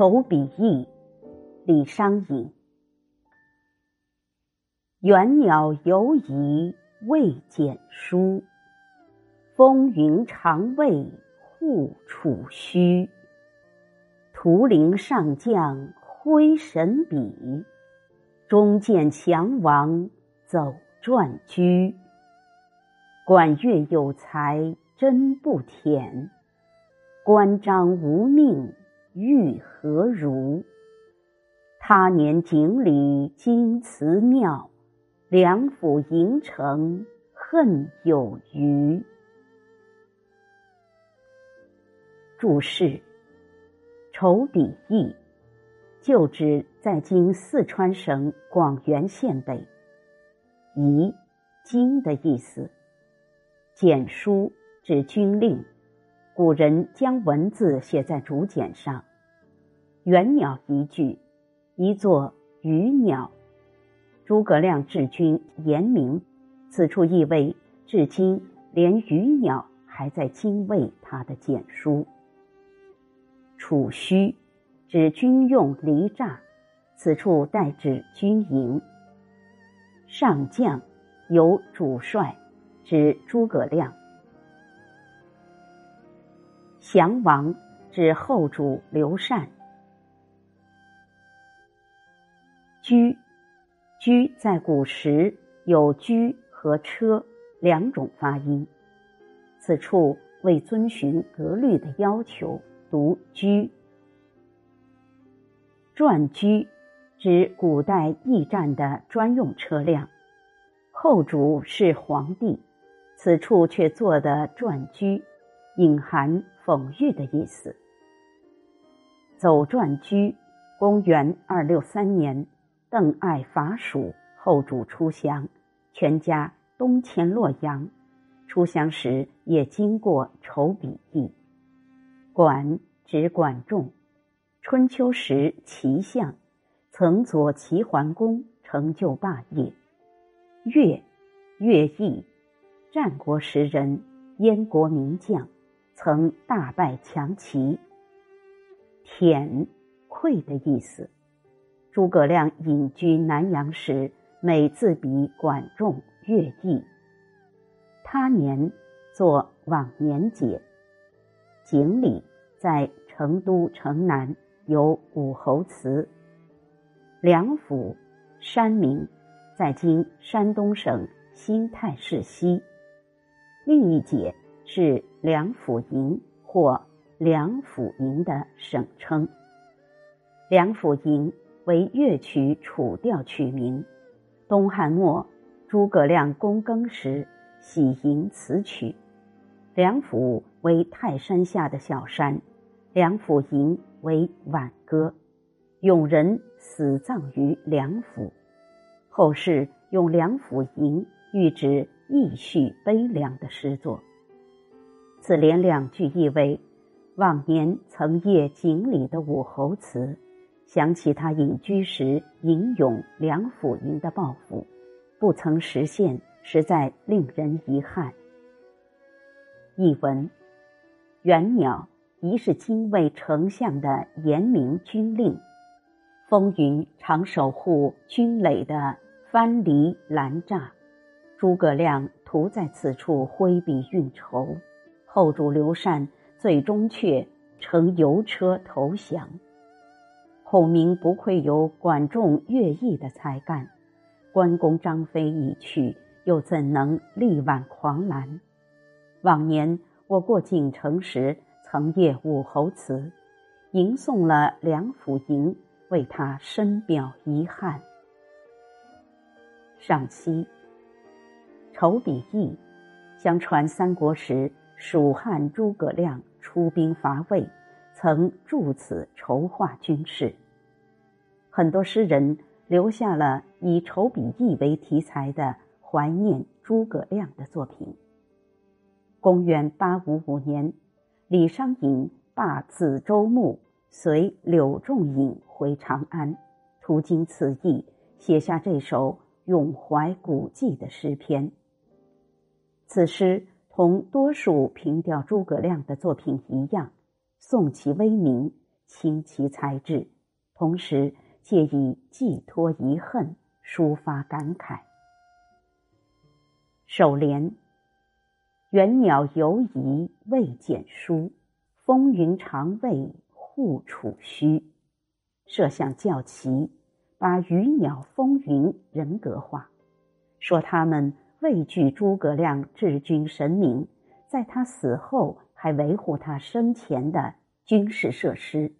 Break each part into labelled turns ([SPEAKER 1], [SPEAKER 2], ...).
[SPEAKER 1] 愁笔意，李商隐。远鸟犹疑未见书，风云常为护楚虚。图灵上将挥神笔，终见强王走传居。管乐有才真不忝，关张无命欲何如？他年锦里金祠庙。梁府银城恨有余。注释：筹笔驿，旧址在今四川省广元县北。仪，经的意思。简书指军令，古人将文字写在竹简上。猿鸟一句，一座鱼鸟。诸葛亮治军严明，此处意味至今连鱼鸟还在敬畏他的简书。储虚，指军用离栅，此处代指军营。上将，有主帅，指诸葛亮。降王，指后主刘禅。居。居在古时有居和车两种发音，此处为遵循格律的要求，读居。转居指古代驿站的专用车辆，后主是皇帝，此处却坐的转居，隐含讽喻的意思。走转居，公元二六三年。邓艾伐蜀，后主出降，全家东迁洛阳。出降时也经过筹笔驿。管指管仲，春秋时齐相，曾佐齐桓公成就霸业。乐，乐毅，战国时人，燕国名将，曾大败强齐。舔，愧的意思。诸葛亮隐居南阳时，每自比管仲、乐毅。他年作往年解。锦里在成都城南，有武侯祠。梁府，山名，在今山东省新泰市西。另一解是梁府营或梁府营的省称。梁府营。为乐曲《楚调》取名。东汉末，诸葛亮躬耕时喜吟此曲。梁甫为泰山下的小山，梁甫吟为挽歌。永人死葬于梁府，后世用梁甫吟喻指意绪悲凉的诗作。此联两句意为：往年曾谒锦里的武侯祠。想起他隐居时吟咏梁甫吟的抱负，不曾实现，实在令人遗憾。译文：元鸟疑是精卫丞相的严明军令，风云常守护军垒的藩篱栏栅，诸葛亮徒在此处挥笔运筹，后主刘禅最终却乘油车投降。孔明不愧有管仲、乐毅的才干，关公、张飞已去，又怎能力挽狂澜？往年我过锦城时，曾谒武侯祠，吟诵了梁甫吟，为他深表遗憾。上期，筹笔义，相传三国时蜀汉诸葛亮出兵伐魏。曾著此筹划军事。很多诗人留下了以筹笔驿为题材的怀念诸葛亮的作品。公元八五五年，李商隐罢梓州牧，随柳仲隐回长安，途经此地，写下这首咏怀古迹的诗篇。此诗同多数凭吊诸葛亮的作品一样。颂其威名，清其才智，同时借以寄托遗恨，抒发感慨。首联：远鸟犹疑未见书，风云常未护楚虚。设想较奇，把鱼鸟风云人格化，说他们畏惧诸葛亮治军神明，在他死后还维护他生前的军事设施，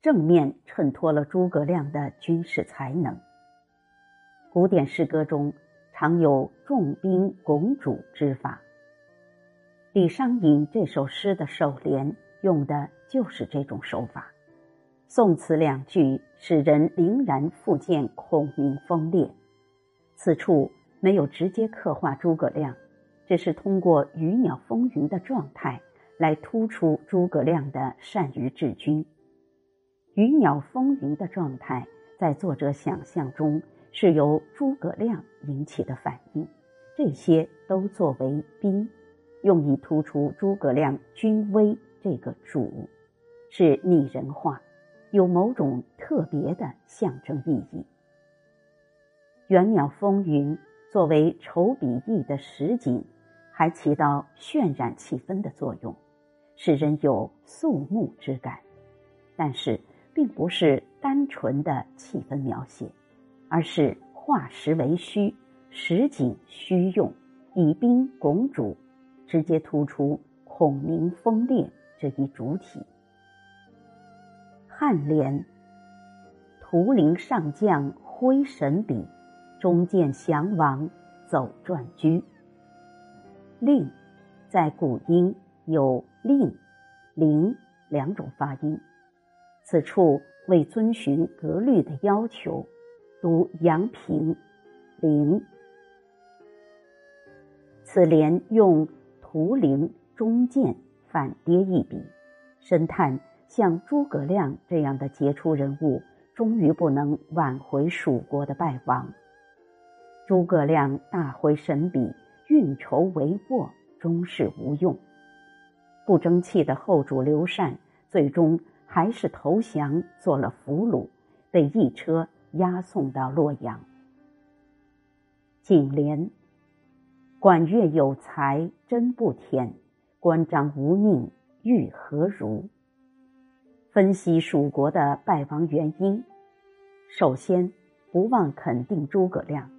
[SPEAKER 1] 正面衬托了诸葛亮的军事才能。古典诗歌中常有重兵拱主之法，李商隐这首诗的首联用的就是这种手法。宋词两句使人凛然复见孔明风烈。此处没有直接刻画诸葛亮，只是通过鱼鸟风云的状态来突出诸葛亮的善于治军。鱼鸟风云的状态在作者想象中是由诸葛亮引起的反应，这些都作为宾，用以突出诸葛亮军威这个主，是拟人化。有某种特别的象征意义。远鸟风云作为筹笔意的实景，还起到渲染气氛的作用，使人有肃穆之感。但是，并不是单纯的气氛描写，而是化实为虚，实景虚用，以兵拱主，直接突出孔明风烈这一主体。颔联：图灵上将挥神笔，中见降王走转居。令，在古音有令、灵两种发音，此处为遵循格律的要求，读阳平灵。此联用图灵中见反跌一笔，深叹。像诸葛亮这样的杰出人物，终于不能挽回蜀国的败亡。诸葛亮大挥神笔，运筹帷幄，终是无用。不争气的后主刘禅，最终还是投降，做了俘虏，被一车押送到洛阳。颈联：管乐有才真不甜，关张无命欲何如？分析蜀国的败亡原因，首先不忘肯定诸葛亮。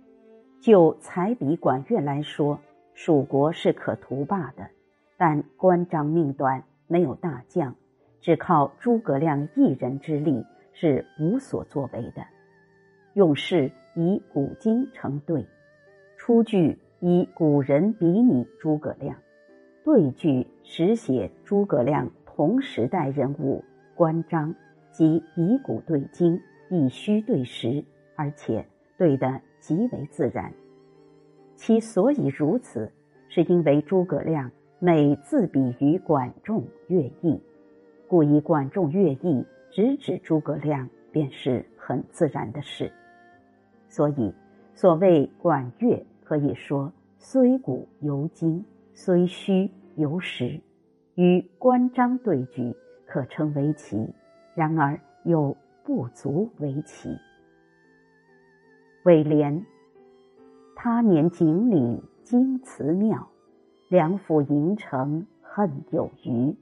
[SPEAKER 1] 就才比管乐来说，蜀国是可图霸的，但关张命短，没有大将，只靠诸葛亮一人之力是无所作为的。用事以古今成对，出句以古人比拟诸葛亮，对句实写诸葛亮同时代人物。关张即以古对今，以虚对实，而且对得极为自然。其所以如此，是因为诸葛亮每自比于管仲、乐毅，故以管仲、乐毅直指诸葛亮，便是很自然的事。所以，所谓管乐，可以说虽古犹今，虽虚犹实，与关张对举。可称为奇，然而又不足为奇。尾联：他年锦鲤京祠庙，梁府营城恨有余，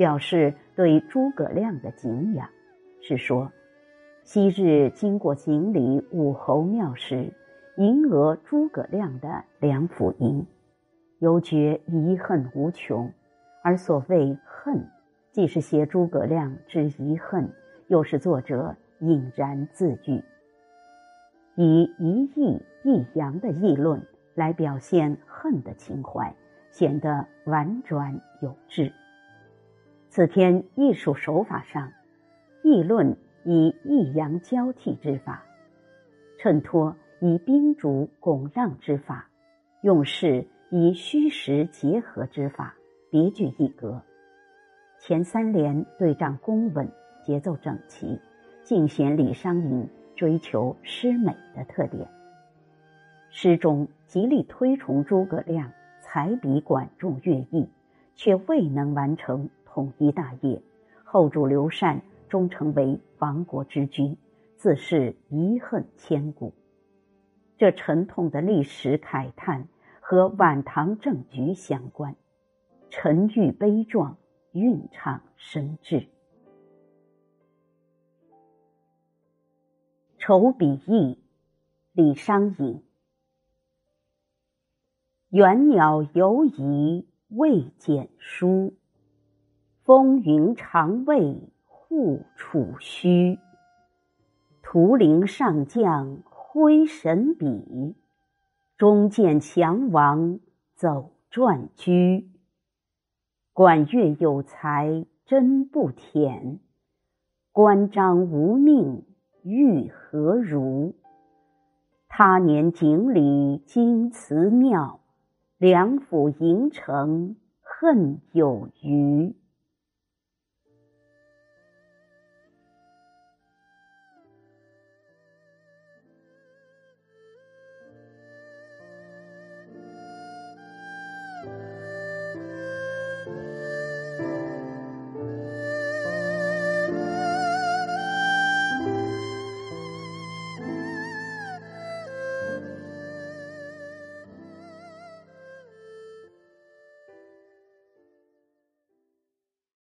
[SPEAKER 1] 表示对诸葛亮的敬仰。是说，昔日经过锦鲤武侯庙时，迎额诸葛亮的梁甫吟，犹觉遗恨无穷。而所谓恨。既是写诸葛亮之遗恨，又是作者引然自喻，以一义一阳的议论来表现恨的情怀，显得婉转有致。此篇艺术手法上，议论以抑扬交替之法，衬托以宾主拱让之法，用事以虚实结合之法，别具一格。前三联对仗工稳，节奏整齐，尽显李商隐追求诗美的特点。诗中极力推崇诸葛亮才比管仲、乐毅，却未能完成统一大业。后主刘禅终成为亡国之君，自是遗恨千古。这沉痛的历史慨叹和晚唐政局相关，沉郁悲壮，蕴唱深挚。愁笔意，李商隐。远鸟犹疑未见书，风云常为护楚虚。图灵上将挥神笔，终见强王走转居。管乐有才真不忝，关张无命欲何如？他年锦里金祠庙。梁府营城恨有余。